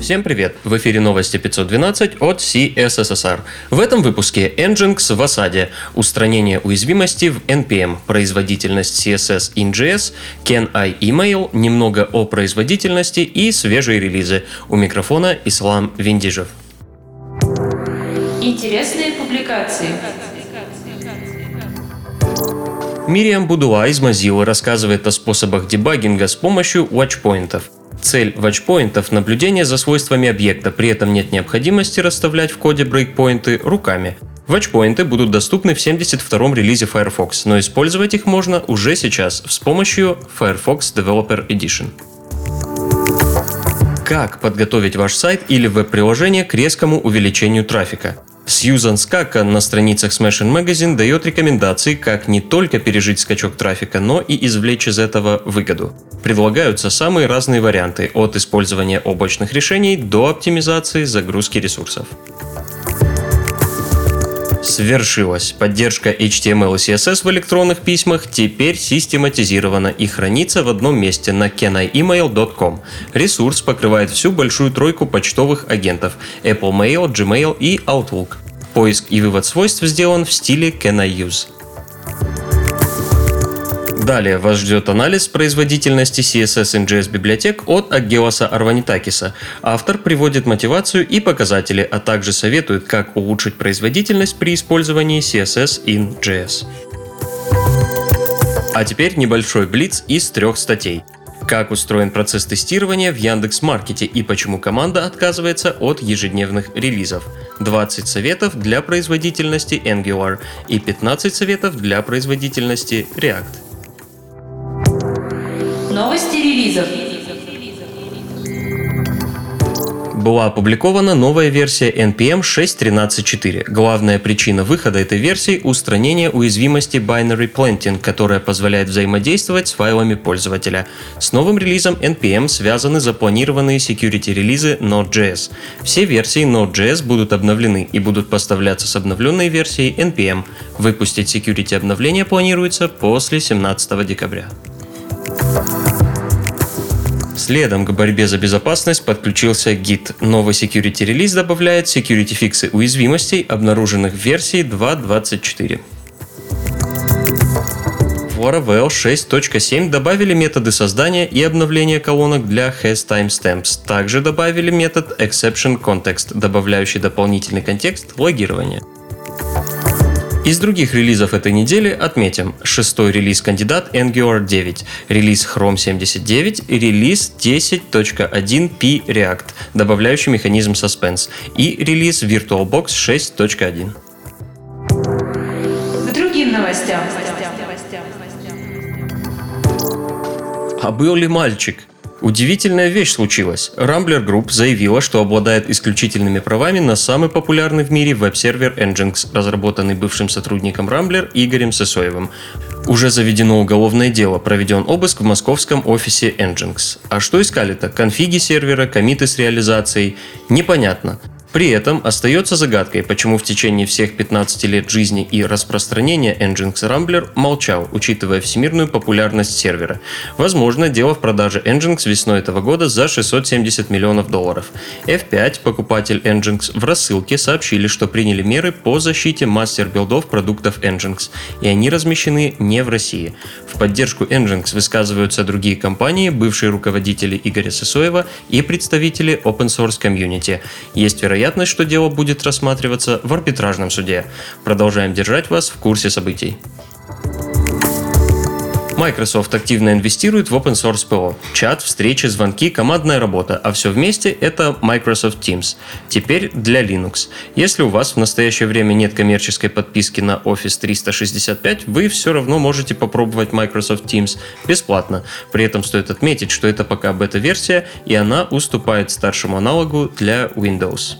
Всем привет! В эфире новости 512 от CSSR. В этом выпуске Nginx в осаде, устранение уязвимости в NPM, производительность CSS in JS, Can I Email, немного о производительности и свежие релизы. У микрофона Ислам Виндижев. Интересные публикации. Мириам Будуа из Mozilla рассказывает о способах дебагинга с помощью watchpointов. Цель watchpointов – наблюдение за свойствами объекта, при этом нет необходимости расставлять в коде брейкпоинты руками. Watchpoinты будут доступны в 72-м релизе Firefox, но использовать их можно уже сейчас с помощью Firefox Developer Edition. Как подготовить ваш сайт или веб-приложение к резкому увеличению трафика? Сьюзан Скака на страницах Smashing Magazine дает рекомендации, как не только пережить скачок трафика, но и извлечь из этого выгоду. Предлагаются самые разные варианты, от использования облачных решений до оптимизации загрузки ресурсов. Свершилось. Поддержка HTML и CSS в электронных письмах теперь систематизирована и хранится в одном месте на caniemail.com. Ресурс покрывает всю большую тройку почтовых агентов Apple Mail, Gmail и Outlook. Поиск и вывод свойств сделан в стиле Can I Use. Далее вас ждет анализ производительности CSS in JS библиотек от Аггелоса Арванитакиса. Автор приводит мотивацию и показатели, а также советует, как улучшить производительность при использовании CSS in JS. А теперь небольшой блиц из трех статей. Как устроен процесс тестирования в Яндекс Маркете и почему команда отказывается от ежедневных релизов. 20 советов для производительности Angular и 15 советов для производительности React. Новости релизов. Была опубликована новая версия NPM 6.13.4. Главная причина выхода этой версии – устранение уязвимости Binary Planting, которая позволяет взаимодействовать с файлами пользователя. С новым релизом NPM связаны запланированные security-релизы Node.js. Все версии Node.js будут обновлены и будут поставляться с обновленной версией NPM. Выпустить security обновление планируется после 17 декабря. Следом к борьбе за безопасность подключился Git. Новый security релиз добавляет security фиксы уязвимостей, обнаруженных в версии 2.24. В Laravel 6.7 добавили методы создания и обновления колонок для has timestamps. Также добавили метод exception context, добавляющий дополнительный контекст логирования. Из других релизов этой недели отметим шестой релиз кандидат Angular 9, релиз Chrome 79 и релиз 10.1p React, добавляющий механизм Suspense, и релиз VirtualBox 6.1. К другим новостям. А был ли мальчик? Удивительная вещь случилась. Rambler Group заявила, что обладает исключительными правами на самый популярный в мире веб-сервер Nginx, разработанный бывшим сотрудником Rambler Игорем Сысоевым. Уже заведено уголовное дело, проведен обыск в московском офисе Nginx. А что искали-то? Конфиги сервера, комиты с реализацией? Непонятно. При этом остается загадкой, почему в течение всех 15 лет жизни и распространения Nginx Rambler молчал, учитывая всемирную популярность сервера. Возможно, дело в продаже Nginx весной этого года за 670 миллионов долларов. F5, покупатель Nginx, в рассылке сообщили, что приняли меры по защите мастер-билдов продуктов Nginx, и они размещены не в России. В поддержку Nginx высказываются другие компании, бывшие руководители Игоря Сысоева и представители open source комьюнити. Есть вероятность, вероятность, что дело будет рассматриваться в арбитражном суде. Продолжаем держать вас в курсе событий. Microsoft активно инвестирует в open source PO. Чат, встречи, звонки, командная работа, а все вместе это Microsoft Teams. Теперь для Linux. Если у вас в настоящее время нет коммерческой подписки на Office 365, вы все равно можете попробовать Microsoft Teams бесплатно. При этом стоит отметить, что это пока бета-версия, и она уступает старшему аналогу для Windows.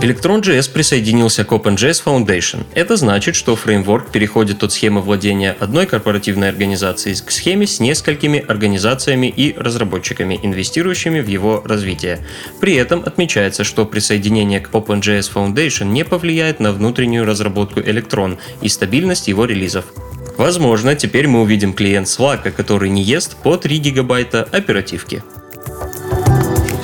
Electron.js присоединился к OpenJS Foundation. Это значит, что фреймворк переходит от схемы владения одной корпоративной организацией к схеме с несколькими организациями и разработчиками, инвестирующими в его развитие. При этом отмечается, что присоединение к OpenJS Foundation не повлияет на внутреннюю разработку Electron и стабильность его релизов. Возможно, теперь мы увидим клиент Slack, который не ест по 3 гигабайта оперативки.